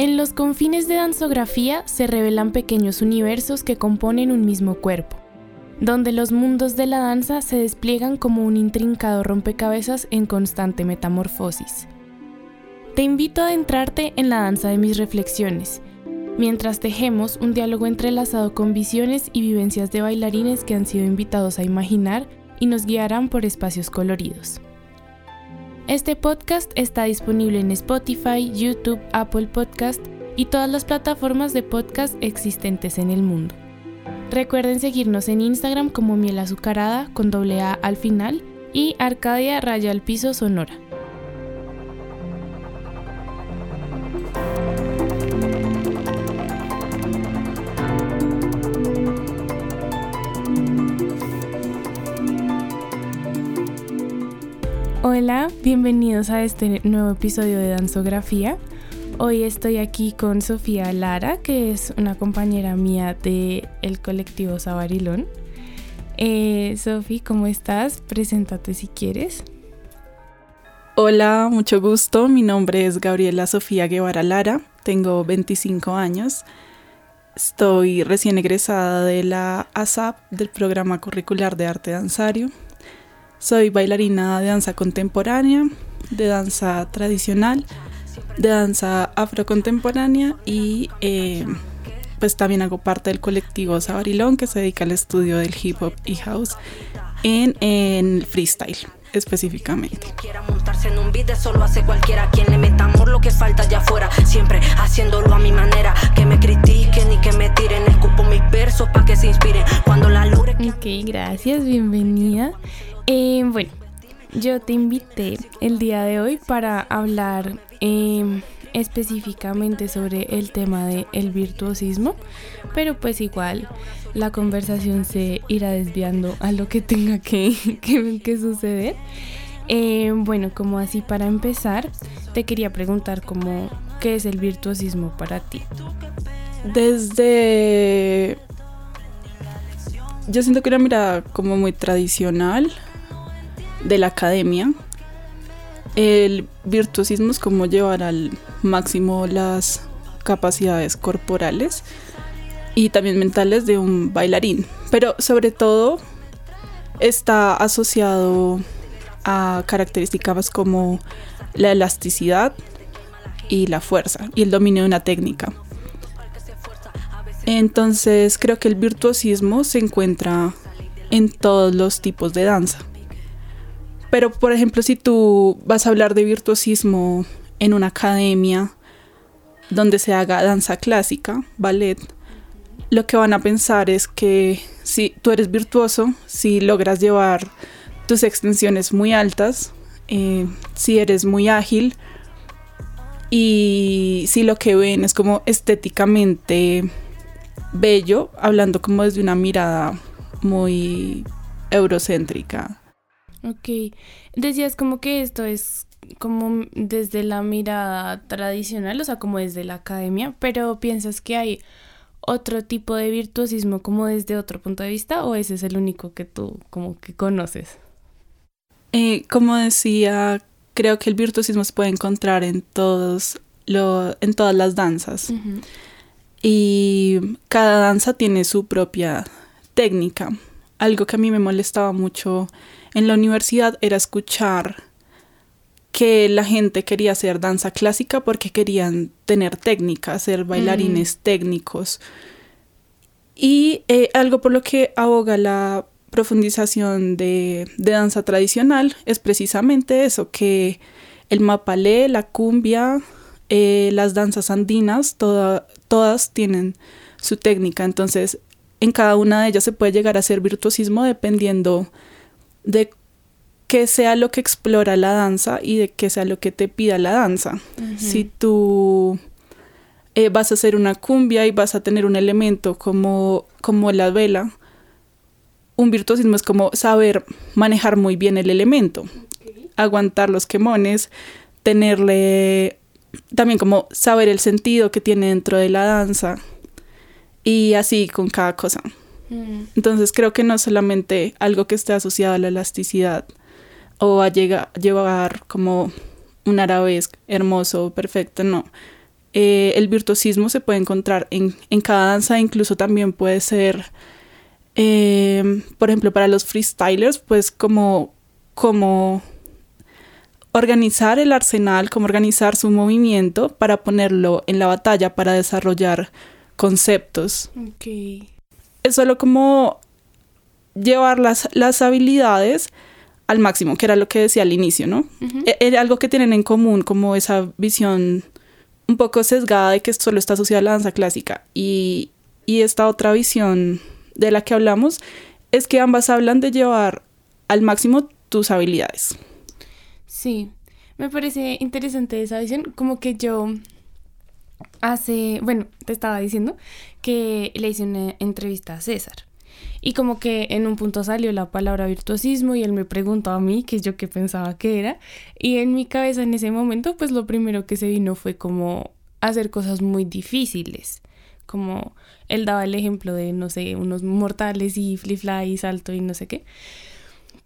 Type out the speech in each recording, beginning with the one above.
En los confines de danzografía se revelan pequeños universos que componen un mismo cuerpo, donde los mundos de la danza se despliegan como un intrincado rompecabezas en constante metamorfosis. Te invito a adentrarte en la danza de mis reflexiones, mientras tejemos un diálogo entrelazado con visiones y vivencias de bailarines que han sido invitados a imaginar y nos guiarán por espacios coloridos. Este podcast está disponible en Spotify, YouTube, Apple Podcast y todas las plataformas de podcast existentes en el mundo. Recuerden seguirnos en Instagram como Miel Azucarada con doble A al final y Arcadia Raya al Piso Sonora. Hola, bienvenidos a este nuevo episodio de Danzografía. Hoy estoy aquí con Sofía Lara, que es una compañera mía del el colectivo Sabarilón. Eh, Sofía, ¿cómo estás? Preséntate si quieres. Hola, mucho gusto. Mi nombre es Gabriela Sofía Guevara Lara. Tengo 25 años. Estoy recién egresada de la ASAP, del programa curricular de arte danzario. Soy bailarina de danza contemporánea, de danza tradicional, de danza afrocontemporánea y eh, pues también hago parte del colectivo Sabarilón que se dedica al estudio del hip hop y house en, en freestyle específicamente. Quiera montarse en un beat solo hace cualquiera quien le meta amor lo que falta allá afuera, siempre haciéndolo a mi manera, que me critiquen y que me tiren, escupo mis versos para que se inspiren cuando la logre. Ok, gracias, bienvenida. Eh, bueno, yo te invité el día de hoy para hablar em, específicamente sobre el tema del virtuosismo, pero pues igual la conversación se irá desviando a lo que tenga que, que, suceder. Em, bueno, como así para empezar, te quería preguntar cómo, qué es el virtuosismo para ti. Desde... Yo siento que una mirada como muy tradicional de la academia. El virtuosismo es como llevar al máximo las capacidades corporales y también mentales de un bailarín, pero sobre todo está asociado a características como la elasticidad y la fuerza y el dominio de una técnica. Entonces creo que el virtuosismo se encuentra en todos los tipos de danza. Pero, por ejemplo, si tú vas a hablar de virtuosismo en una academia donde se haga danza clásica, ballet, lo que van a pensar es que si tú eres virtuoso, si logras llevar tus extensiones muy altas, eh, si eres muy ágil y si lo que ven es como estéticamente bello, hablando como desde una mirada muy eurocéntrica Ok, decías como que esto es como desde la mirada tradicional, o sea, como desde la academia, pero piensas que hay otro tipo de virtuosismo como desde otro punto de vista o ese es el único que tú como que conoces? Eh, como decía, creo que el virtuosismo se puede encontrar en todos lo, en todas las danzas. Y cada danza tiene su propia técnica. Algo que a mí me molestaba mucho en la universidad era escuchar que la gente quería hacer danza clásica porque querían tener técnica, ser bailarines mm. técnicos. Y eh, algo por lo que aboga la profundización de, danza tradicional es precisamente eso, que el mapalé, la cumbia, eh, las danzas andinas, todas tienen su técnica. Entonces, en cada una de ellas se puede llegar a ser virtuosismo dependiendo de qué sea lo que explora la danza y de qué sea lo que te pida la danza. Si tú eh, vas a hacer una cumbia y vas a tener un elemento como, como la vela, un virtuosismo es como saber manejar muy bien el elemento, aguantar los quemones, tenerle también como saber el sentido que tiene dentro de la danza y así con cada cosa. Mm. Entonces creo que no solamente algo que esté asociado a la elasticidad o a llegar, llevar como un arabesque hermoso, perfecto, no. eh, el virtuosismo se puede encontrar en, cada danza, incluso también puede ser, eh, por ejemplo, para los freestylers, pues como, como organizar el arsenal, como organizar su movimiento para ponerlo en la batalla, para desarrollar conceptos. Es solo como llevar las, las habilidades al máximo, que era lo que decía al inicio, ¿no? E, era algo que tienen en común, como esa visión un poco sesgada de que solo está asociada a la danza clásica. Y, y esta otra visión de la que hablamos es que ambas hablan de llevar al máximo tus habilidades. Sí, me parece interesante esa visión, como que yo hace, bueno, te estaba diciendo que le hice una entrevista a César y como que en un punto salió la palabra virtuosismo y él me preguntó a mí qué yo qué pensaba que era. Y en mi cabeza en ese momento, pues lo primero que se vino fue como hacer cosas muy difíciles. Como él daba el ejemplo de, no sé, unos mortales y flip-fly y salto y no sé qué.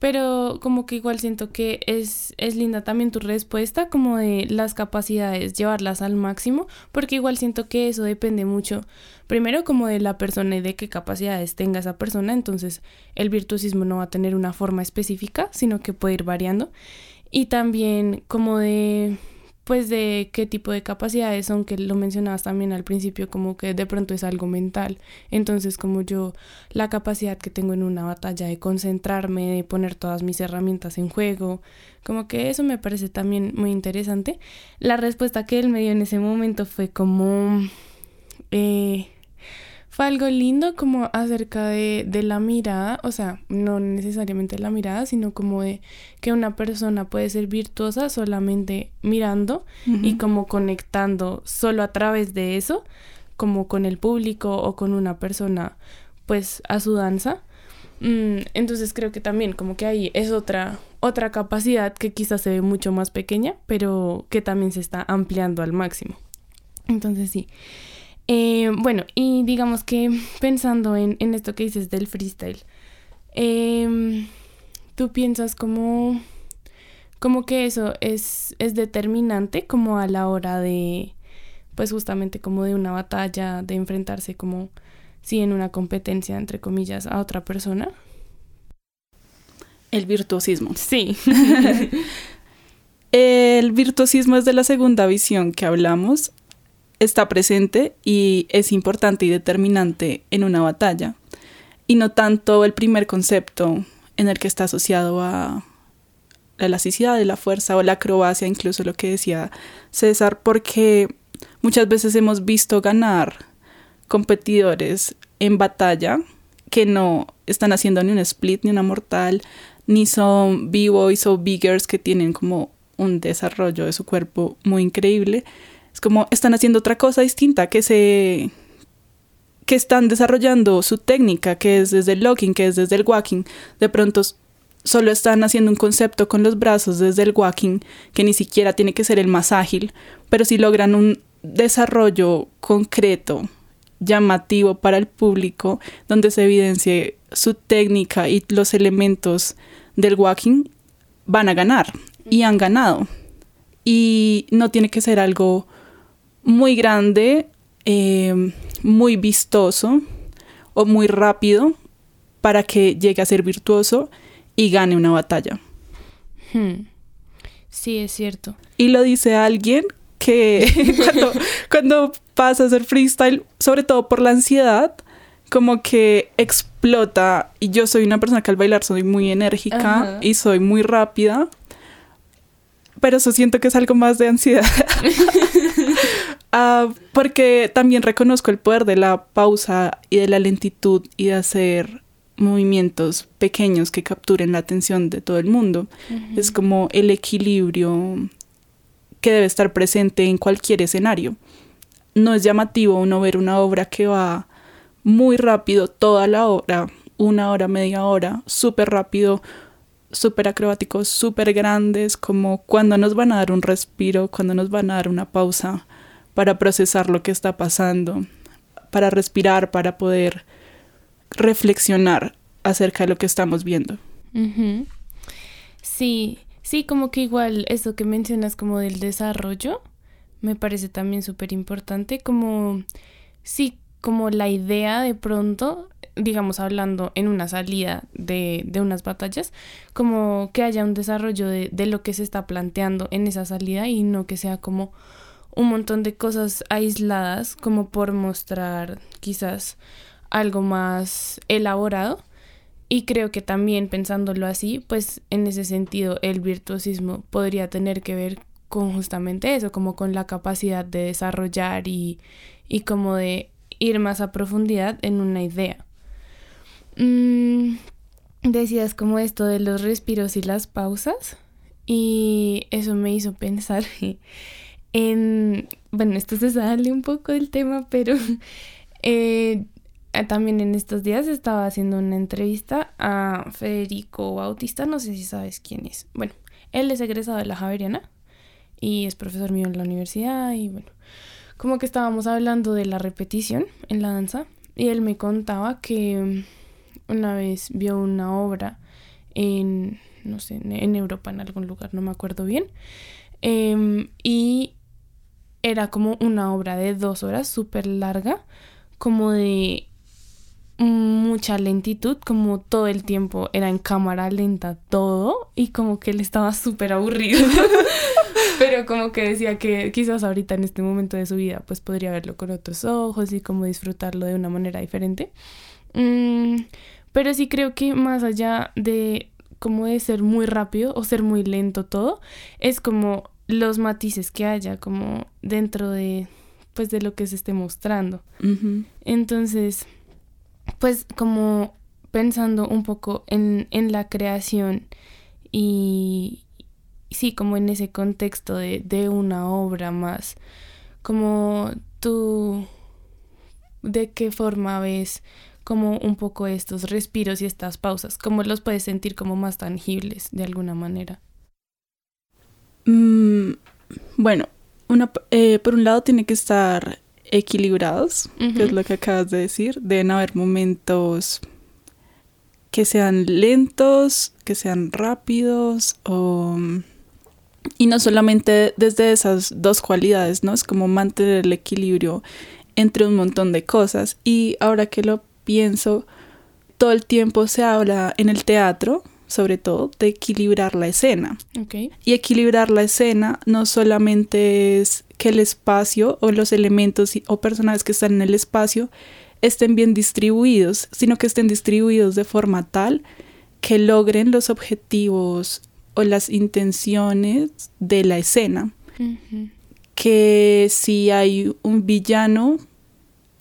Pero como que igual siento que es, es linda también tu respuesta, como de las capacidades, llevarlas al máximo, porque igual siento que eso depende mucho, primero como de la persona y de qué capacidades tenga esa persona, entonces el virtuosismo no va a tener una forma específica, sino que puede ir variando. Y también como de pues de qué tipo de capacidades son, que lo mencionabas también al principio, como que de pronto es algo mental. Entonces, como yo, la capacidad que tengo en una batalla de concentrarme, de poner todas mis herramientas en juego, como que eso me parece también muy interesante. La respuesta que él me dio en ese momento fue como... Eh, fue algo lindo como acerca de, de, la mirada, o sea, no necesariamente la mirada, sino como de que una persona puede ser virtuosa solamente mirando y como conectando solo a través de eso, como con el público o con una persona, pues a su danza. Mm, entonces creo que también como que ahí es otra, otra capacidad que quizás se ve mucho más pequeña, pero que también se está ampliando al máximo. Entonces sí. Eh, bueno, y digamos que pensando en, esto que dices del freestyle, em, tú piensas como, como que eso es, es determinante como a la hora de, pues justamente como de una batalla, de enfrentarse como, si en una competencia, entre comillas, a otra persona. El virtuosismo. Sí. El virtuosismo es de la segunda visión que hablamos está presente y es importante y determinante en una batalla, y no tanto el primer concepto en el que está asociado a la elasticidad de la fuerza o la acrobacia, incluso lo que decía César, porque muchas veces hemos visto ganar competidores en batalla que no están haciendo ni un split ni una mortal, ni son b-boys o biggers que tienen como un desarrollo de su cuerpo muy increíble, es como están haciendo otra cosa distinta, que se que están desarrollando su técnica, que es desde el locking, que es desde el walking. De pronto solo están haciendo un concepto con los brazos desde el walking, que ni siquiera tiene que ser el más ágil, pero si logran un desarrollo concreto, llamativo para el público, donde se evidencie su técnica y los elementos del walking, van a ganar y han ganado. Y no tiene que ser algo muy grande, eh, muy vistoso o muy rápido para que llegue a ser virtuoso y gane una batalla. Hmm. Sí, es cierto. Y lo dice alguien que cuando, cuando pasa a hacer freestyle, sobre todo por la ansiedad, como que explota. Y yo soy una persona que al bailar soy muy enérgica y soy muy rápida. Pero eso siento que es algo más de ansiedad. Ah, porque también reconozco el poder de la pausa y de la lentitud y de hacer movimientos pequeños que capturen la atención de todo el mundo. Es como el equilibrio que debe estar presente en cualquier escenario. No es llamativo uno ver una obra que va muy rápido toda la hora, una hora, media hora, súper rápido, súper acrobáticos, súper grandes, como cuando nos van a dar un respiro, cuando nos van a dar una pausa para procesar lo que está pasando, para respirar, para poder reflexionar acerca de lo que estamos viendo. Sí, sí, como que igual eso que mencionas como del desarrollo, me parece también súper importante, como, sí, como la idea de pronto, digamos, hablando en una salida de, de unas batallas, como que haya un desarrollo de, de lo que se está planteando en esa salida y no que sea como un montón de cosas aisladas, como por mostrar quizás algo más elaborado. Y creo que también pensándolo así, pues en ese sentido el virtuosismo podría tener que ver con justamente eso, como con la capacidad de desarrollar y, y como de ir más a profundidad en una idea. Mm, decías como esto de los respiros y las pausas y eso me hizo pensar en, bueno, esto se sale un poco del tema, pero eh, también en estos días estaba haciendo una entrevista a Federico Bautista, no sé si sabes quién es. Bueno, él es egresado de la Javeriana y es profesor mío en la universidad y bueno, como que estábamos hablando de la repetición en la danza y él me contaba que una vez vio una obra en, no sé, en Europa, en algún lugar, no me acuerdo bien, em, y era como una obra de dos horas, súper larga, como de mucha lentitud, como todo el tiempo era en cámara lenta todo y como que él estaba súper aburrido. Pero como que decía que quizás ahorita en este momento de su vida pues podría verlo con otros ojos y como disfrutarlo de una manera diferente. Mm, pero sí creo que más allá de como de ser muy rápido o ser muy lento todo, es como los matices que haya como dentro de pues de lo que se esté mostrando. Entonces, pues como pensando un poco en, en, la creación y sí, como en ese contexto de, de una obra más, como tú, de qué forma ves como un poco estos respiros y estas pausas, cómo los puedes sentir como más tangibles de alguna manera. Mm, bueno, una, eh, por un lado tiene que estar equilibrados, que es lo que acabas de decir. Deben haber momentos que sean lentos, que sean rápidos o... Y no solamente desde esas dos cualidades, ¿no? Es como mantener el equilibrio entre un montón de cosas. Y ahora que lo pienso, todo el tiempo se habla en el teatro sobre todo, de equilibrar la escena. Y equilibrar la escena no solamente es que el espacio o los elementos o personajes que están en el espacio estén bien distribuidos, sino que estén distribuidos de forma tal que logren los objetivos o las intenciones de la escena. Que si hay un villano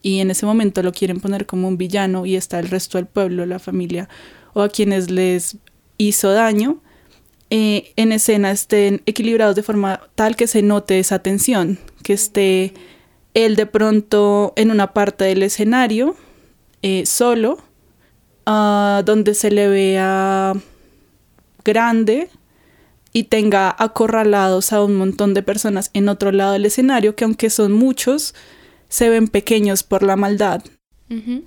y en ese momento lo quieren poner como un villano y está el resto del pueblo, la familia o a quienes les hizo daño, eh, en escena estén equilibrados de forma tal que se note esa tensión, que esté él de pronto en una parte del escenario, eh, solo, donde se le vea grande y tenga acorralados a un montón de personas en otro lado del escenario, que aunque son muchos, se ven pequeños por la maldad.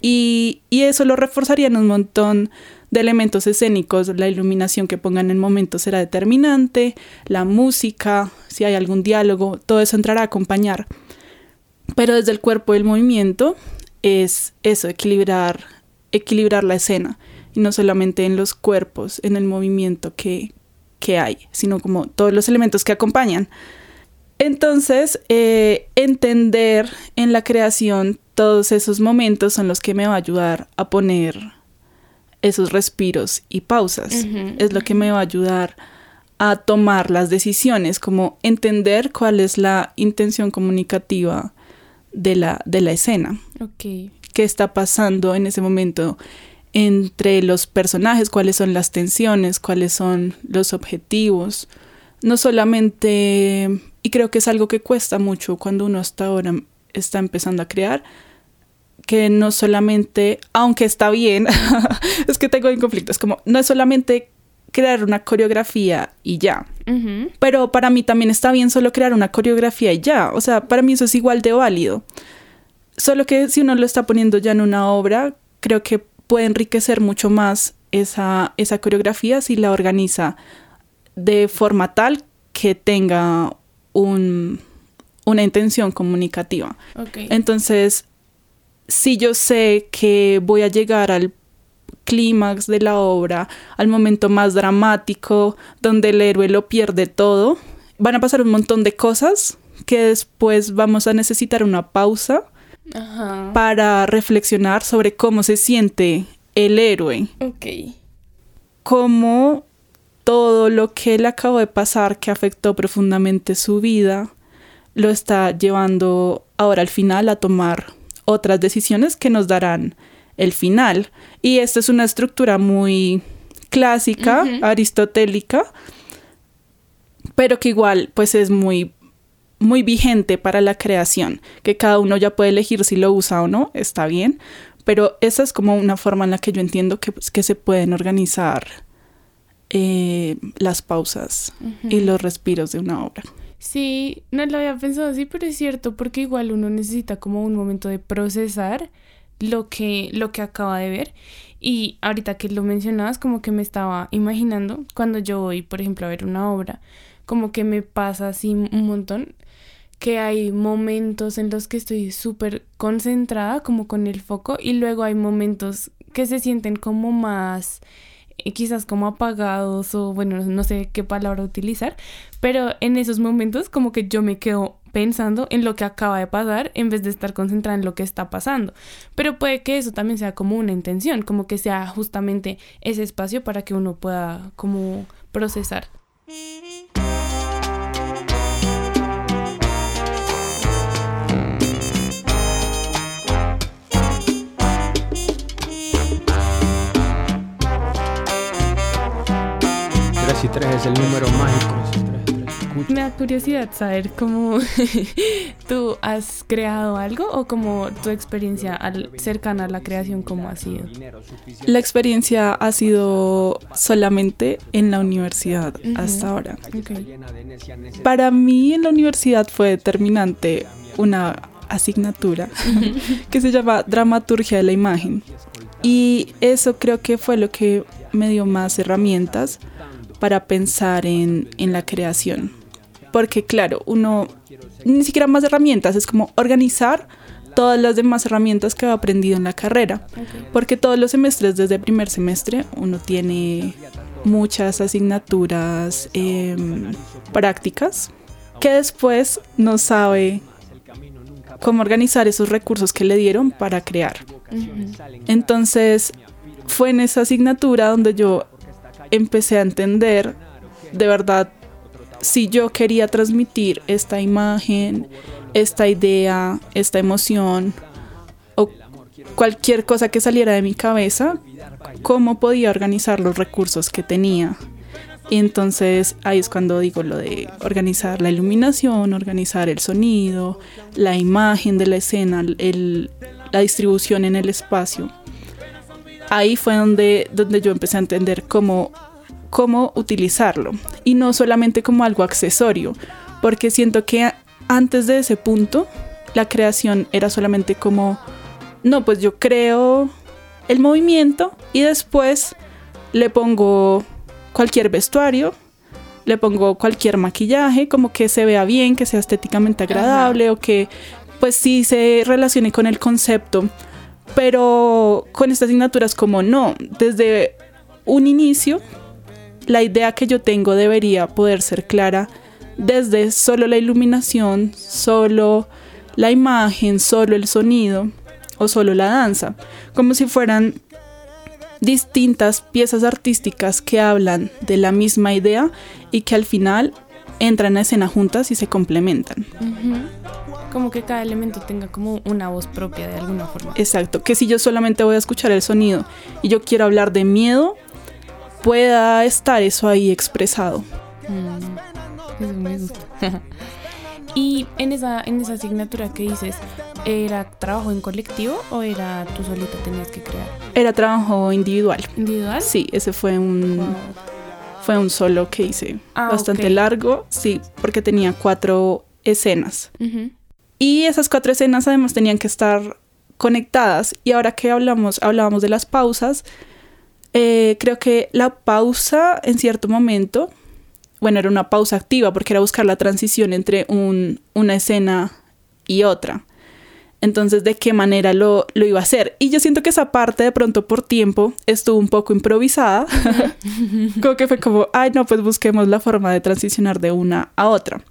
y, y, eso lo reforzaría en un montón de elementos escénicos, la iluminación que pongan en el momento será determinante, la música, si hay algún diálogo, todo eso entrará a acompañar. Pero desde el cuerpo del movimiento es eso, equilibrar, equilibrar la escena, y no solamente en los cuerpos, en el movimiento que, que hay, sino como todos los elementos que acompañan. Entonces, eh, entender en la creación todos esos momentos son los que me va a ayudar a poner esos respiros y pausas. Es lo que me va a ayudar a tomar las decisiones, como entender cuál es la intención comunicativa de la, de la escena. Okay. ¿Qué está pasando en ese momento entre los personajes? ¿Cuáles son las tensiones? ¿Cuáles son los objetivos? No solamente, y creo que es algo que cuesta mucho cuando uno hasta ahora está empezando a crear, que no solamente, aunque está bien, es que tengo un conflicto, es como, no es solamente crear una coreografía y ya. Pero para mí también está bien solo crear una coreografía y ya. O sea, para mí eso es igual de válido. Solo que si uno lo está poniendo ya en una obra, creo que puede enriquecer mucho más esa, esa coreografía si la organiza de forma tal que tenga un, una intención comunicativa. Entonces, si yo sé que voy a llegar al clímax de la obra, al momento más dramático, donde el héroe lo pierde todo, van a pasar un montón de cosas que después vamos a necesitar una pausa para reflexionar sobre cómo se siente el héroe. Ok. Cómo todo lo que le acabó de pasar, que afectó profundamente su vida, lo está llevando ahora al final a tomar otras decisiones que nos darán el final. Y esta es una estructura muy clásica, aristotélica, pero que igual pues es muy muy vigente para la creación, que cada uno ya puede elegir si lo usa o no, está bien, pero esa es como una forma en la que yo entiendo que, pues, que se pueden organizar eh, las pausas y los respiros de una obra. Sí, no lo había pensado así, pero es cierto, porque igual uno necesita como un momento de procesar lo que, lo que acaba de ver. Y ahorita que lo mencionabas, como que me estaba imaginando cuando yo voy, por ejemplo, a ver una obra, como que me pasa así un montón que hay momentos en los que estoy súper concentrada, como con el foco, y luego hay momentos que se sienten como más, quizás como apagados o bueno, no sé qué palabra utilizar, pero en esos momentos como que yo me quedo pensando en lo que acaba de pasar en vez de estar concentrada en lo que está pasando. Pero puede que eso también sea como una intención, como que sea justamente ese espacio para que uno pueda como procesar. Y 3 es el número mágico. Me da curiosidad saber cómo tú has creado algo o cómo tu experiencia cercana a la creación, cómo ha sido. La experiencia ha sido solamente en la universidad hasta ahora. Para mí en la universidad fue determinante una asignatura que se llama Dramaturgia de la Imagen. Y eso creo que fue lo que me dio más herramientas para pensar en, la creación. Porque claro, uno ni siquiera más herramientas, es como organizar todas las demás herramientas que ha aprendido en la carrera. Porque todos los semestres, desde primer semestre, uno tiene muchas asignaturas em, prácticas que después no sabe cómo organizar esos recursos que le dieron para crear. Entonces, fue en esa asignatura donde yo empecé a entender de verdad si yo quería transmitir esta imagen, esta idea, esta emoción o cualquier cosa que saliera de mi cabeza, cómo podía organizar los recursos que tenía. Y entonces ahí es cuando digo lo de organizar la iluminación, organizar el sonido, la imagen de la escena, la distribución en el espacio ahí fue donde, donde yo empecé a entender cómo, cómo utilizarlo. Y no solamente como algo accesorio, porque siento que antes de ese punto la creación era solamente como, no, pues yo creo el movimiento y después le pongo cualquier vestuario, le pongo cualquier maquillaje, como que se vea bien, que sea estéticamente agradable o que pues sí se relacione con el concepto pero con estas asignaturas como no, desde un inicio, la idea que yo tengo debería poder ser clara desde solo la iluminación, solo la imagen, solo el sonido o solo la danza, como si fueran distintas piezas artísticas que hablan de la misma idea y que al final entran a escena juntas y se complementan como que cada elemento tenga como una voz propia de alguna forma. Exacto, que si yo solamente voy a escuchar el sonido y yo quiero hablar de miedo, pueda estar eso ahí expresado. Mm, eso me gusta. y en esa, en esa asignatura que dices, ¿era trabajo en colectivo o era tú solita tenías que crear? Era trabajo individual. ¿Individual? Sí, ese fue un... Fue un solo que hice ah, bastante largo, sí, porque tenía cuatro escenas. Y esas cuatro escenas además tenían que estar conectadas. Y ahora que hablamos, hablábamos de las pausas, eh, creo que la pausa en cierto momento bueno, era una pausa activa porque era buscar la transición entre un, una escena y otra. Entonces, ¿de qué manera lo, lo, iba a hacer? Y yo siento que esa parte de pronto por tiempo estuvo un poco improvisada. como que fue como, ay, no, pues busquemos la forma de transicionar de una a otra.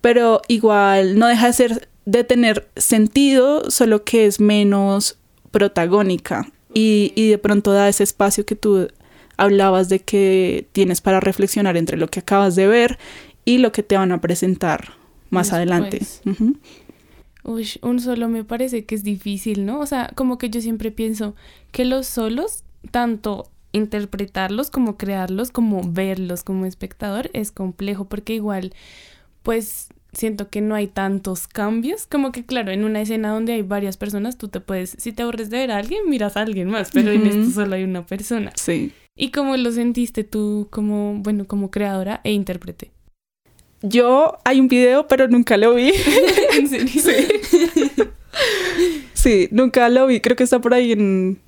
Pero igual no deja de ser de tener sentido, solo que es menos protagónica y, y de pronto da ese espacio que tú hablabas de que tienes para reflexionar entre lo que acabas de ver y lo que te van a presentar más adelante. Uy, un solo me parece que es difícil, ¿no? O sea, como que yo siempre pienso que los solos, tanto interpretarlos como crearlos, como verlos como espectador, es complejo porque igual, pues siento que no hay tantos cambios. Como que, claro, en una escena donde hay varias personas, tú te puedes, si te aburres de ver a alguien, miras a alguien más, pero en esto solo hay una persona. Sí. ¿Y cómo lo sentiste tú como, bueno, como creadora e intérprete? Yo, hay un video, pero nunca lo vi. ¿En serio? Sí. sí, nunca lo vi. Creo que está por ahí en,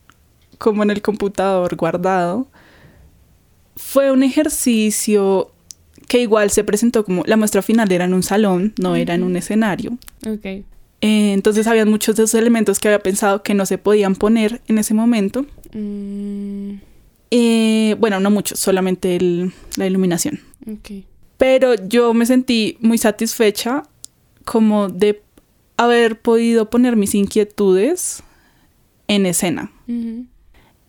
como en el computador guardado. Fue un ejercicio que igual se presentó como la muestra final era en un salón, no era en un escenario. Ok. Eh, entonces había muchos de esos elementos que había pensado que no se podían poner en ese momento. Mm, Eh, bueno, no muchos, solamente el- la iluminación. ok. Pero yo me sentí muy satisfecha como de haber podido poner mis inquietudes en escena.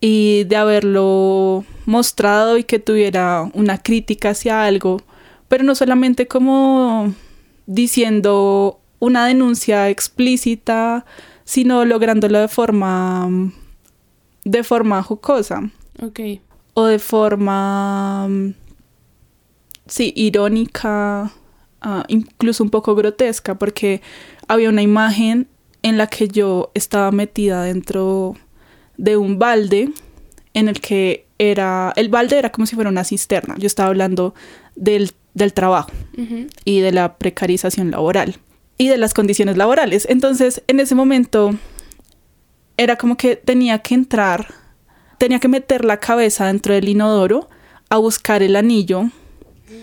Y de haberlo mostrado y que tuviera una crítica hacia algo, pero no solamente como diciendo una denuncia explícita, sino lográndolo de forma de forma jocosa. Ok. o de forma sí, irónica, ah, incluso un poco grotesca, porque había una imagen en la que yo estaba metida dentro de un balde en el que era, el balde era como si fuera una cisterna. Yo estaba hablando del, del trabajo y de la precarización laboral y de las condiciones laborales. Entonces, en ese momento era como que tenía que entrar, tenía que meter la cabeza dentro del inodoro a buscar el anillo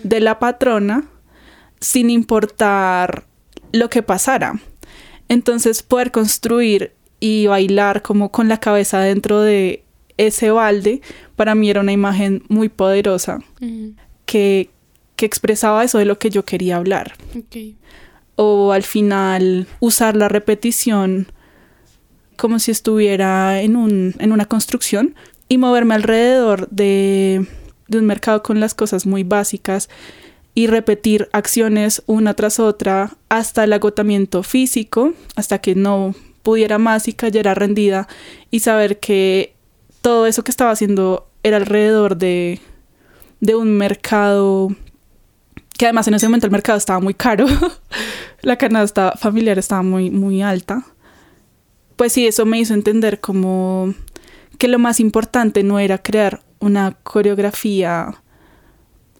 de la patrona sin importar lo que pasara. Entonces, poder construir y bailar como con la cabeza dentro de ese balde, para mí era una imagen muy poderosa que, que expresaba eso de lo que yo quería hablar. O al final usar la repetición como si estuviera en, un, en una construcción y moverme alrededor de, de un mercado con las cosas muy básicas y repetir acciones una tras otra hasta el agotamiento físico, hasta que no pudiera más y cayera rendida y saber que todo eso que estaba haciendo era alrededor de, de un mercado que además en ese momento el mercado estaba muy caro, la canasta familiar estaba muy, muy alta. Pues sí, eso me hizo entender como que lo más importante no era crear una coreografía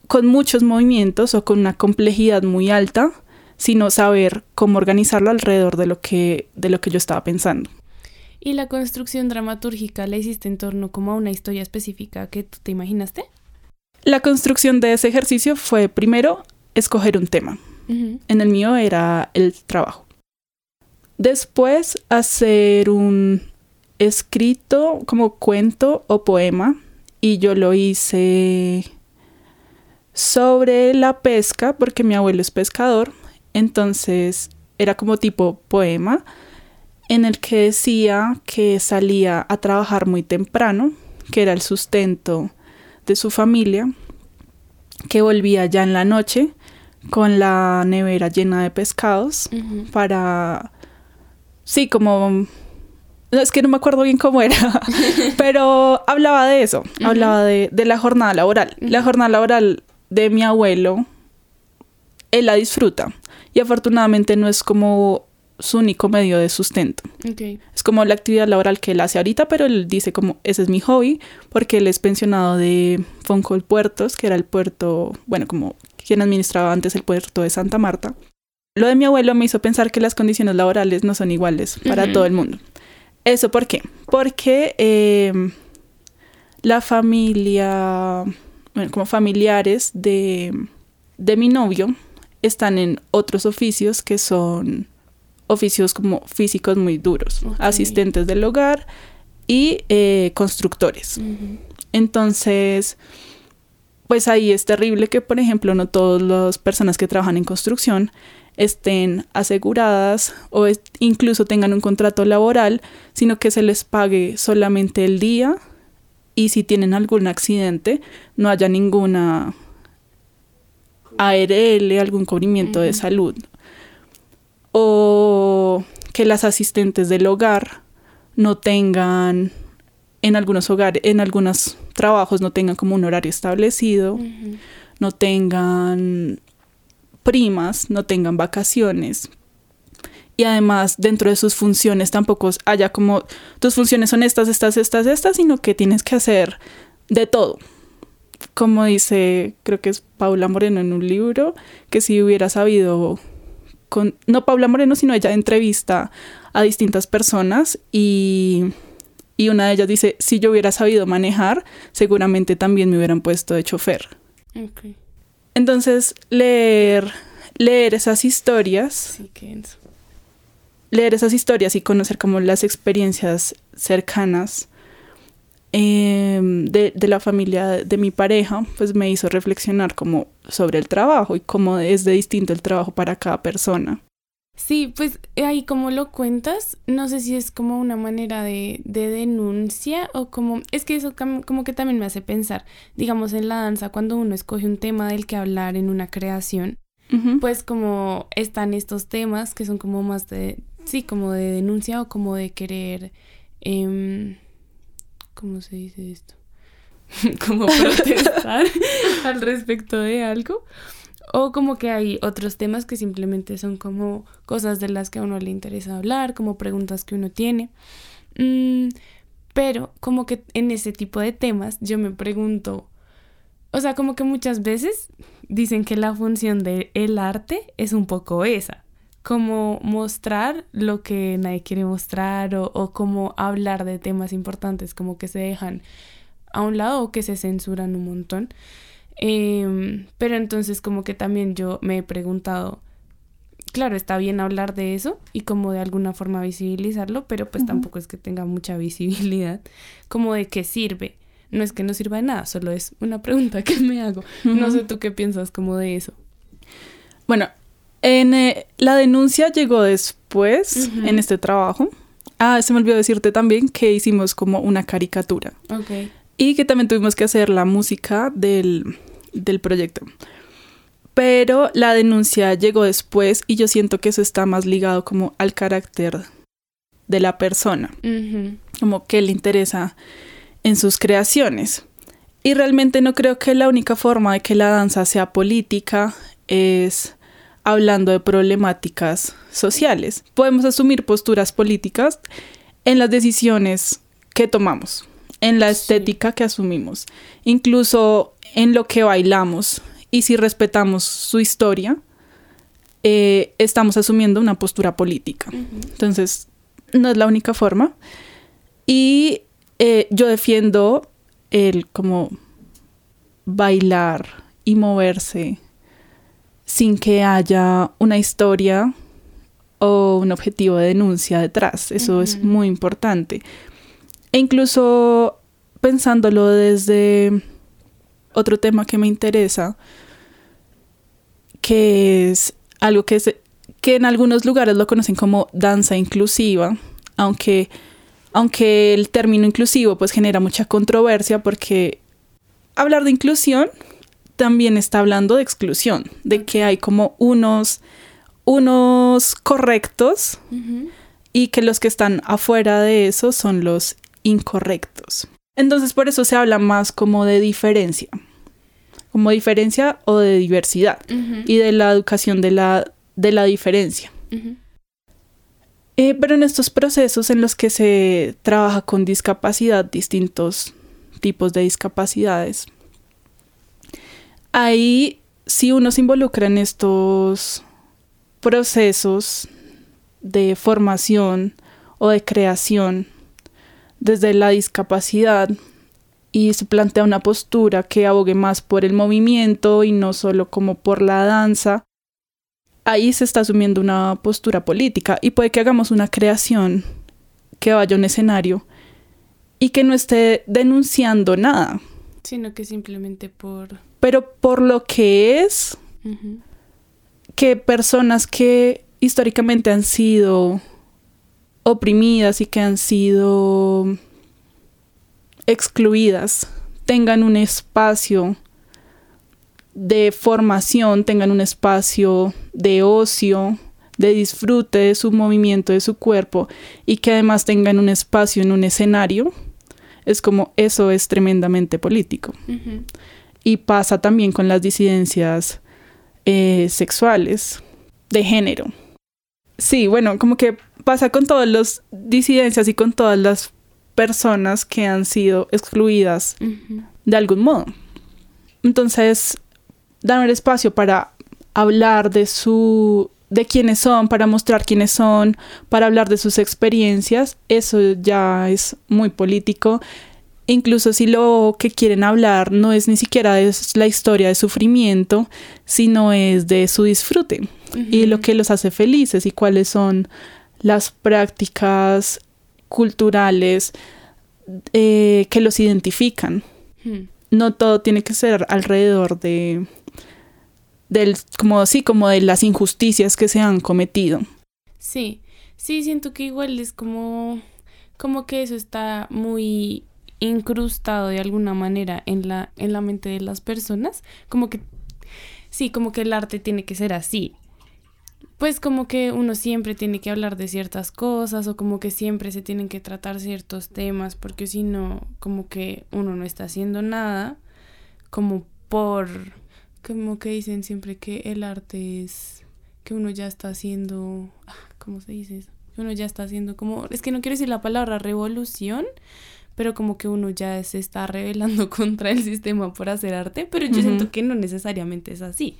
con muchos movimientos o con una complejidad muy alta, sino saber cómo organizarlo alrededor de lo que, de lo que yo estaba pensando. ¿Y la construcción dramatúrgica la hiciste en torno como a una historia específica que tú te imaginaste? La construcción de ese ejercicio fue primero escoger un tema. En el mío era el trabajo. Después hacer un escrito como cuento o poema y yo lo hice sobre la pesca porque mi abuelo es pescador, entonces era como tipo poema en el que decía que salía a trabajar muy temprano, que era el sustento de su familia, que volvía ya en la noche con la nevera llena de pescados para sí como es que no me acuerdo bien cómo era pero hablaba de eso hablaba de, de la jornada laboral la jornada laboral de mi abuelo él la disfruta y afortunadamente no es como su único medio de sustento Ok. es como la actividad laboral que él hace ahorita, pero él dice como ese es mi hobby, porque él es pensionado de Foncol Puertos, que era el puerto, bueno, como quien administraba antes el puerto de Santa Marta. Lo de mi abuelo me hizo pensar que las condiciones laborales no son iguales para todo el mundo. ¿Eso por qué? Porque eh, la familia, bueno, como familiares de, de mi novio están en otros oficios que son oficios como físicos muy duros, asistentes del hogar y eh, constructores. Entonces, pues ahí es terrible que, por ejemplo, no todas las personas que trabajan en construcción estén aseguradas o incluso tengan un contrato laboral, sino que se les pague solamente el día y si tienen algún accidente no haya ninguna ARL, algún cubrimiento de salud. O que las asistentes del hogar no tengan en algunos hogares, en algunos trabajos no tengan como un horario establecido, no tengan primas, no tengan vacaciones. Y además, dentro de sus funciones tampoco haya como tus funciones son estas, estas, estas, estas, sino que tienes que hacer de todo. Como dice, creo que es Paula Moreno en un libro, que si hubiera sabido con, no Paula Moreno, sino ella entrevista a distintas personas y y una de ellas dice, si yo hubiera sabido manejar, seguramente también me hubieran puesto de chofer. Entonces, leer, leer esas historias, leer esas historias y conocer como las experiencias cercanas em, de, de, la familia de mi pareja, pues me hizo reflexionar como sobre el trabajo y cómo es de distinto el trabajo para cada persona. Sí, pues ahí como lo cuentas, no sé si es como una manera de, de denuncia o como, es que eso como que también me hace pensar, digamos en la danza, cuando uno escoge un tema del que hablar en una creación, pues como están estos temas que son como más de, sí, como de denuncia o como de querer, eh, ¿cómo se dice esto? como protestar al respecto de algo. O como que hay otros temas que simplemente son como cosas de las que a uno le interesa hablar, como preguntas que uno tiene. Mm, pero como que en ese tipo de temas yo me pregunto, o sea, como que muchas veces dicen que la función del el arte es un poco esa, como mostrar lo que nadie quiere mostrar o, o como hablar de temas importantes como que se dejan a un lado o que se censuran un montón. Em, pero entonces como que también yo me he preguntado, claro, está bien hablar de eso y como de alguna forma visibilizarlo, pero pues tampoco es que tenga mucha visibilidad, como de qué sirve. No es que no sirva de nada, solo es una pregunta que me hago. No sé tú qué piensas como de eso. Bueno, en eh, la denuncia llegó después en este trabajo. Ah, se me olvidó decirte también que hicimos como una caricatura. Ok. Y que también tuvimos que hacer la música del, del proyecto. Pero la denuncia llegó después y yo siento que eso está más ligado como al carácter de la persona, como que le interesa en sus creaciones. Y realmente no creo que la única forma de que la danza sea política es hablando de problemáticas sociales. Podemos asumir posturas políticas en las decisiones que tomamos, en la estética que asumimos, incluso en lo que bailamos y si respetamos su historia, eh, estamos asumiendo una postura política. Entonces, no es la única forma. Y eh, yo defiendo el como bailar y moverse sin que haya una historia o un objetivo de denuncia detrás. Eso es muy importante. E incluso pensándolo desde otro tema que me interesa, que es algo que, es, que en algunos lugares lo conocen como danza inclusiva, aunque, aunque el término inclusivo pues genera mucha controversia porque hablar de inclusión también está hablando de exclusión, de que hay como unos, unos correctos y que los que están afuera de eso son los incorrectos. Entonces por eso se habla más como de diferencia, como diferencia o de diversidad y de la educación de la, de la diferencia. Eh, pero en estos procesos en los que se trabaja con discapacidad, distintos tipos de discapacidades, ahí si uno se involucra en estos procesos de formación o de creación desde la discapacidad y se plantea una postura que abogue más por el movimiento y no solo como por la danza, ahí se está asumiendo una postura política y puede que hagamos una creación que vaya a un escenario y que no esté denunciando nada. Sino que simplemente por... Pero por lo que es, que personas que históricamente han sido oprimidas y que han sido excluidas tengan un espacio de formación, tengan un espacio de ocio, de disfrute de su movimiento, de su cuerpo y que además tengan un espacio en un escenario, es como eso es tremendamente político. Y pasa también con las disidencias eh, sexuales, de género. Sí, bueno, como que pasa con todas las disidencias y con todas las personas que han sido excluidas de algún modo. Entonces, dar un espacio para hablar de su de quiénes son, para mostrar quiénes son, para hablar de sus experiencias, eso ya es muy político. Incluso si lo que quieren hablar no es ni siquiera de la historia de sufrimiento, sino es de su disfrute y lo que los hace felices y cuáles son las prácticas culturales eh, que los identifican. Hmm. No todo tiene que ser alrededor de del como así como de las injusticias que se han cometido. Sí, sí siento que igual es como como que eso está muy incrustado de alguna manera en la en la mente de las personas, como que sí, como que el arte tiene que ser así, pues como que uno siempre tiene que hablar de ciertas cosas o como que siempre se tienen que tratar ciertos temas porque si no como que uno no está haciendo nada como por como que dicen siempre que el arte es que uno ya está haciendo ah, ¿cómo se dice eso? uno ya está haciendo como es que no quiero decir la palabra revolución pero como que uno ya se está rebelando contra el sistema por hacer arte, pero yo siento que no necesariamente es así.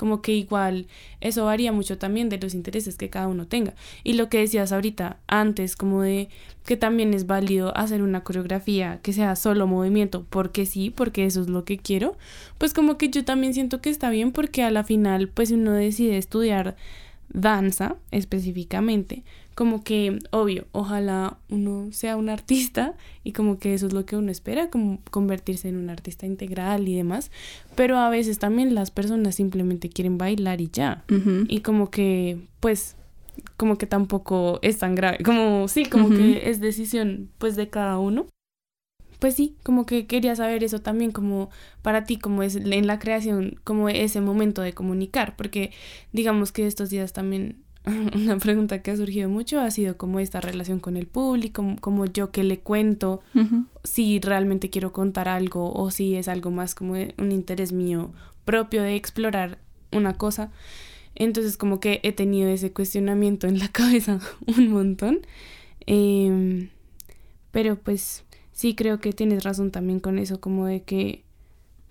Como que igual eso varía mucho también de los intereses que cada uno tenga. Y lo que decías ahorita antes, como de que también es válido hacer una coreografía que sea solo movimiento, porque sí, porque eso es lo que quiero, pues como que yo también siento que está bien porque a la final pues uno decide estudiar danza específicamente, como que, obvio, ojalá uno sea un artista y como que eso es lo que uno espera, como convertirse en un artista integral y demás, pero a veces también las personas simplemente quieren bailar y ya, y como que, pues, como que tampoco es tan grave, como sí, como que es decisión pues de cada uno. Pues sí, como que quería saber eso también, como para ti, como es en la creación, como ese momento de comunicar, porque digamos que estos días también una pregunta que ha surgido mucho ha sido como esta relación con el público, como yo que le cuento, si realmente quiero contar algo o si es algo más como un interés mío propio de explorar una cosa. Entonces como que he tenido ese cuestionamiento en la cabeza un montón. Em, pero pues sí creo que tienes razón también con eso, como de que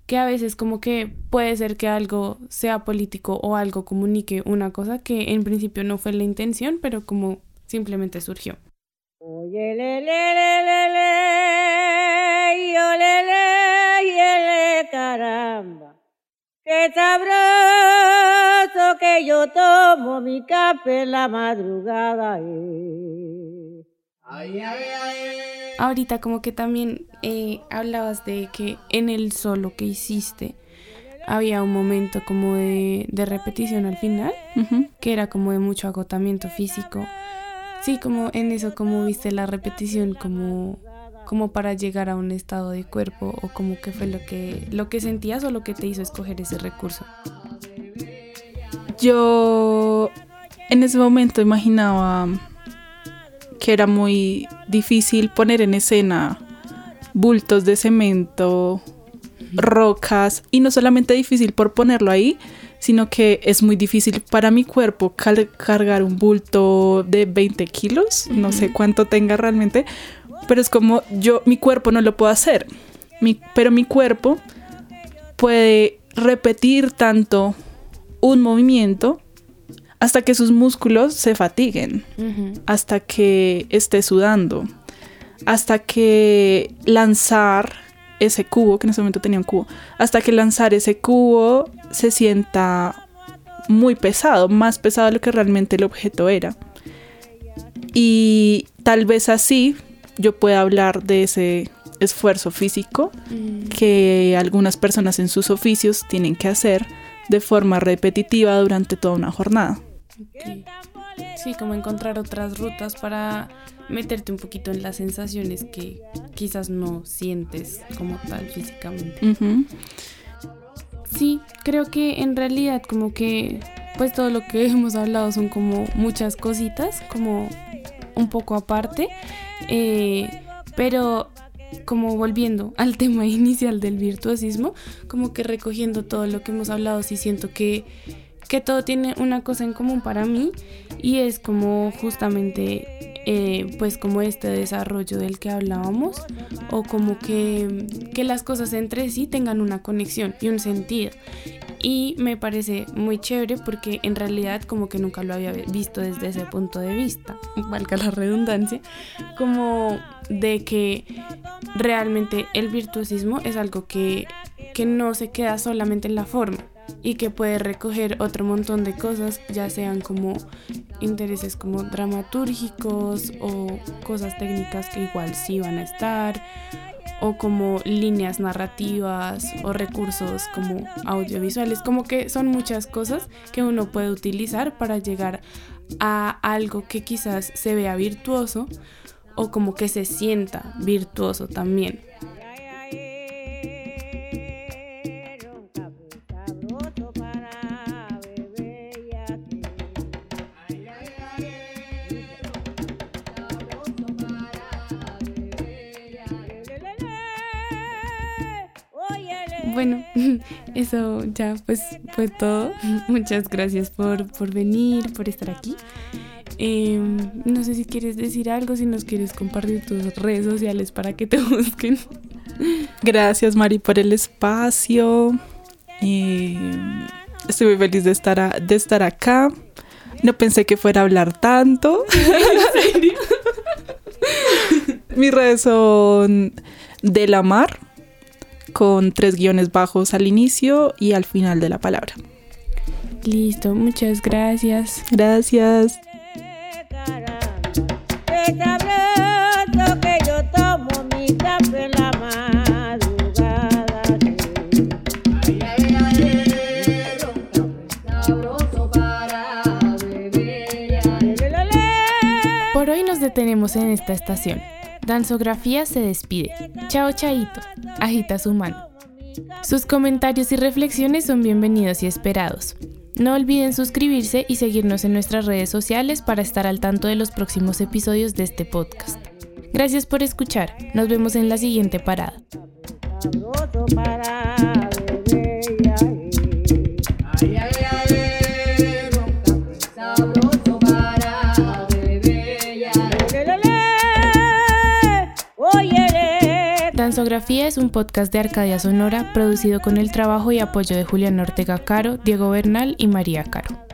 que a veces como que puede ser que algo sea político o algo comunique una cosa que en principio no fue la intención, pero como simplemente surgió. Oye, le, le, le, caramba, qué sabroso que yo tomo mi café en la madrugada. Eh. Ahorita como que también eh, hablabas de que en el solo que hiciste había un momento como de, repetición al final, que era como de mucho agotamiento físico. Sí, como en eso, como viste la repetición como, como para llegar a un estado de cuerpo o como que fue lo que, lo que sentías o lo que te hizo escoger ese recurso. Yo en ese momento imaginaba que era muy difícil poner en escena bultos de cemento, rocas, y no solamente difícil por ponerlo ahí, sino que es muy difícil para mi cuerpo cargar un bulto de 20 kilos, no sé cuánto tenga realmente, pero es como yo, mi cuerpo no lo puedo hacer, pero mi cuerpo puede repetir tanto un movimiento hasta que sus músculos se fatiguen, hasta que esté sudando, hasta que lanzar ese cubo, que en ese momento tenía un cubo, hasta que lanzar ese cubo se sienta muy pesado, más pesado de lo que realmente el objeto era. Y tal vez así yo pueda hablar de ese esfuerzo físico mm. que algunas personas en sus oficios tienen que hacer de forma repetitiva durante toda una jornada. Sí, como encontrar otras rutas para meterte un poquito en las sensaciones que quizás no sientes como tal físicamente. Sí, creo que en realidad como que pues todo lo que hemos hablado son como muchas cositas, como un poco aparte, eh, pero como volviendo al tema inicial del virtuosismo, como que recogiendo todo lo que hemos hablado, sí siento que, que todo tiene una cosa en común para mí y es como justamente eh, pues como este desarrollo del que hablábamos o como que, que las cosas entre sí tengan una conexión y un sentido. Y me parece muy chévere porque en realidad como que nunca lo había visto desde ese punto de vista, valga la redundancia, como de que realmente el virtuosismo es algo que, que no se queda solamente en la forma y que puede recoger otro montón de cosas, ya sean como intereses como dramatúrgicos o cosas técnicas que igual sí van a estar o como líneas narrativas o recursos como audiovisuales, como que son muchas cosas que uno puede utilizar para llegar a algo que quizás se vea virtuoso o como que se sienta virtuoso también. Eso ya pues fue todo. Muchas gracias por, venir, por estar aquí. Em, no sé si quieres decir algo, si nos quieres compartir tus redes sociales para que te busquen. Gracias Mari por el espacio. Em, estoy muy feliz de estar, de estar acá. No pensé que fuera a hablar tanto. ¿En serio? Mis redes son de la mar con tres guiones bajos al inicio y al final de la palabra. Listo, muchas gracias. Gracias. Por hoy nos detenemos en esta estación. Danzografía se despide. Chao Chaito, agita su mano. Sus comentarios y reflexiones son bienvenidos y esperados. No olviden suscribirse y seguirnos en nuestras redes sociales para estar al tanto de los próximos episodios de este podcast. Gracias por escuchar. Nos vemos en la siguiente parada. Danzografía es un podcast de Arcadia Sonora producido con el trabajo y apoyo de Julián Ortega Caro, Diego Bernal y María Caro.